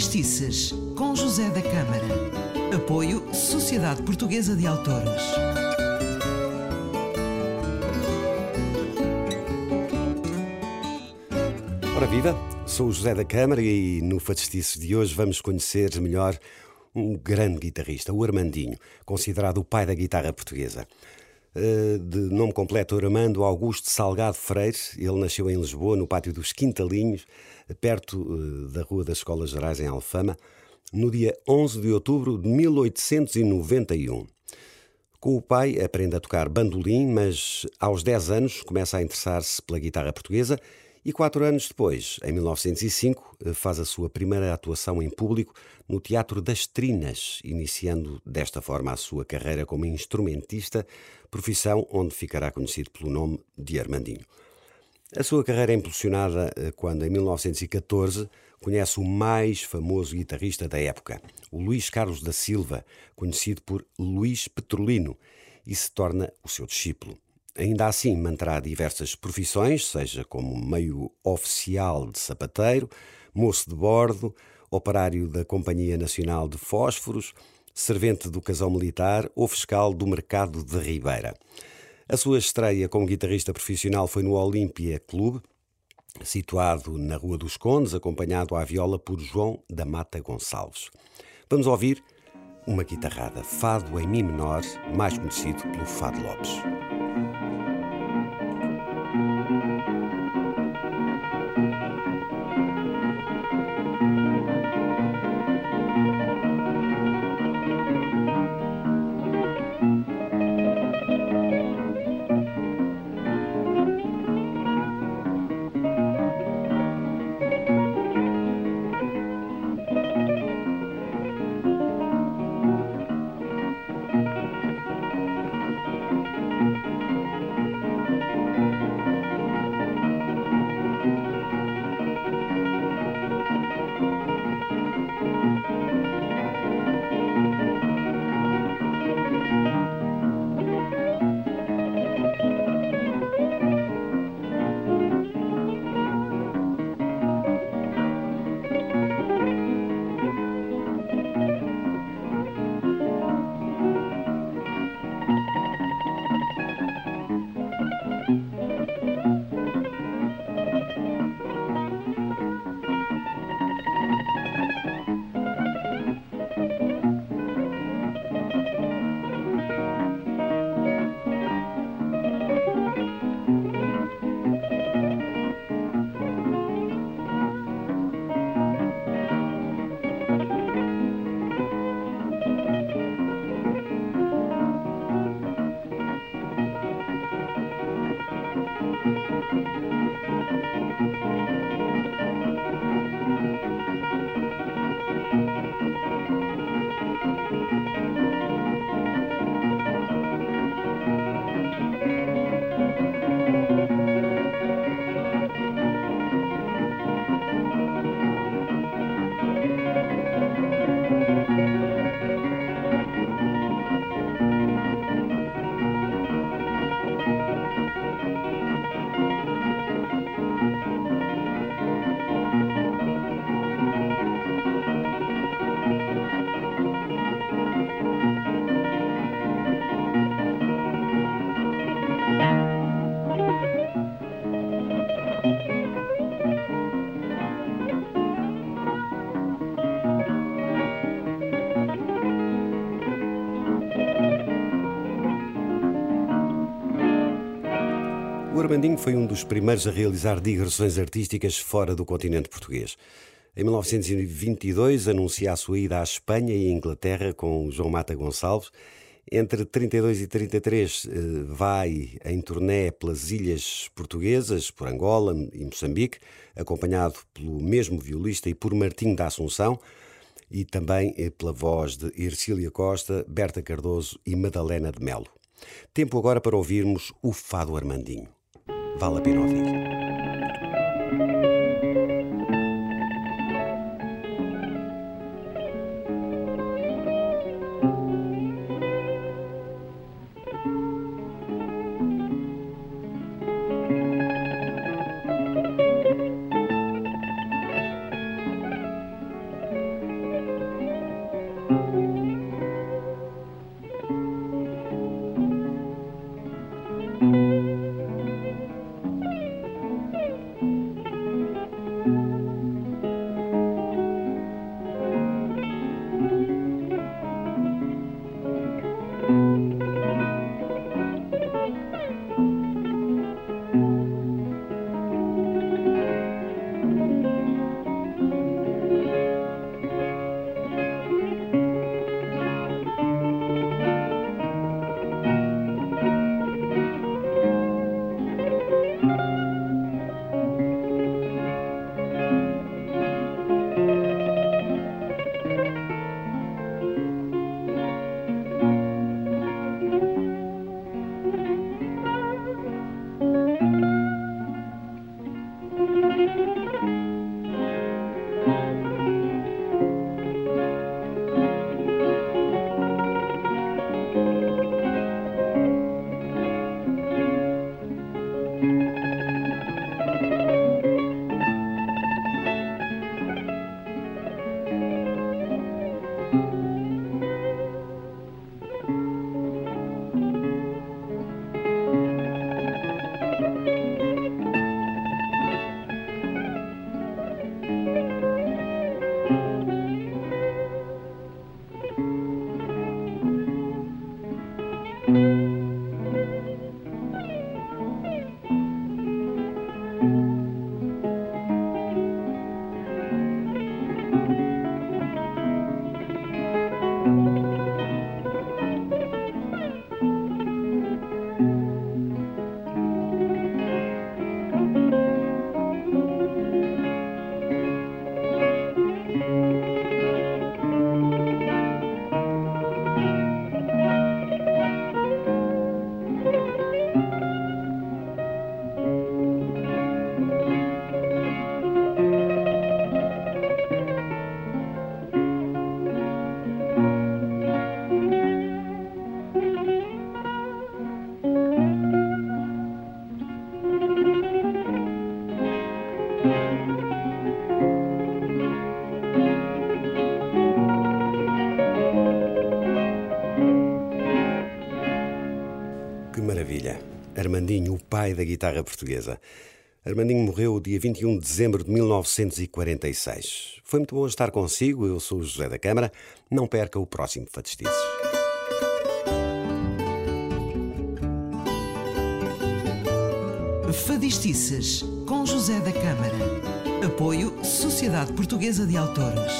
Facestices, com José da Câmara. Apoio Sociedade Portuguesa de Autores. Ora viva, sou o José da Câmara e no Facestices de hoje vamos conhecer melhor um grande guitarrista, o Armandinho, considerado o pai da guitarra portuguesa. Eh, de nome completo Armando Augusto Salgado Freire. Ele nasceu em Lisboa, no pátio dos Quintalinhos, perto eh, da Rua das Escolas Gerais, em Alfama, no dia 11 de outubro de 1891. Com o pai aprende a tocar bandolim, mas aos 10 anos começa a interessar-se pela guitarra portuguesa e quatro anos depois, em 1905, eh, faz a sua primeira atuação em público no Teatro das Trinas, iniciando desta forma a sua carreira como instrumentista, profissão onde ficará conhecido pelo nome de Armandinho. A sua carreira é impulsionada eh, quando, em 1914, conhece o mais famoso guitarrista da época, o Luís Carlos da Silva, conhecido por Luís Petrolino, e se torna o seu discípulo. Ainda assim, manterá diversas profissões, seja como meio oficial de sapateiro, moço de bordo, operário da Companhia Nacional de Fósforos, servente do casal militar ou fiscal do mercado de Ribeira. A sua estreia como guitarrista profissional foi no Olímpia Clube, situado na Rua dos Condes, acompanhado à viola por João da Mata Gonçalves. Vamos ouvir uma guitarrada, fado em mi menor, mais conhecido pelo Fado Lopes. Armandinho foi um dos primeiros a realizar digressões artísticas fora do continente português. Em 1922 anuncia a sua ida à Espanha e à Inglaterra com João Mata Gonçalves. Entre 32 e 33 eh, vai em turné pelas ilhas portuguesas, por Angola e Moçambique, acompanhado pelo mesmo violista e por Martim da Assunção e também eh, pela voz de Ercília Costa, Berta Cardoso e Madalena de Melo. Tempo agora para ouvirmos o Fado Armandinho. Vale a pena ouvir. Armandinho, o pai da guitarra portuguesa. Armandinho morreu dia 21 de dezembro de 1946. Foi muito bom estar consigo, eu sou o José da Câmara. Não perca o próximo Fadestices. Fadistices, com José da Câmara. Apoio Sociedade Portuguesa de Autores.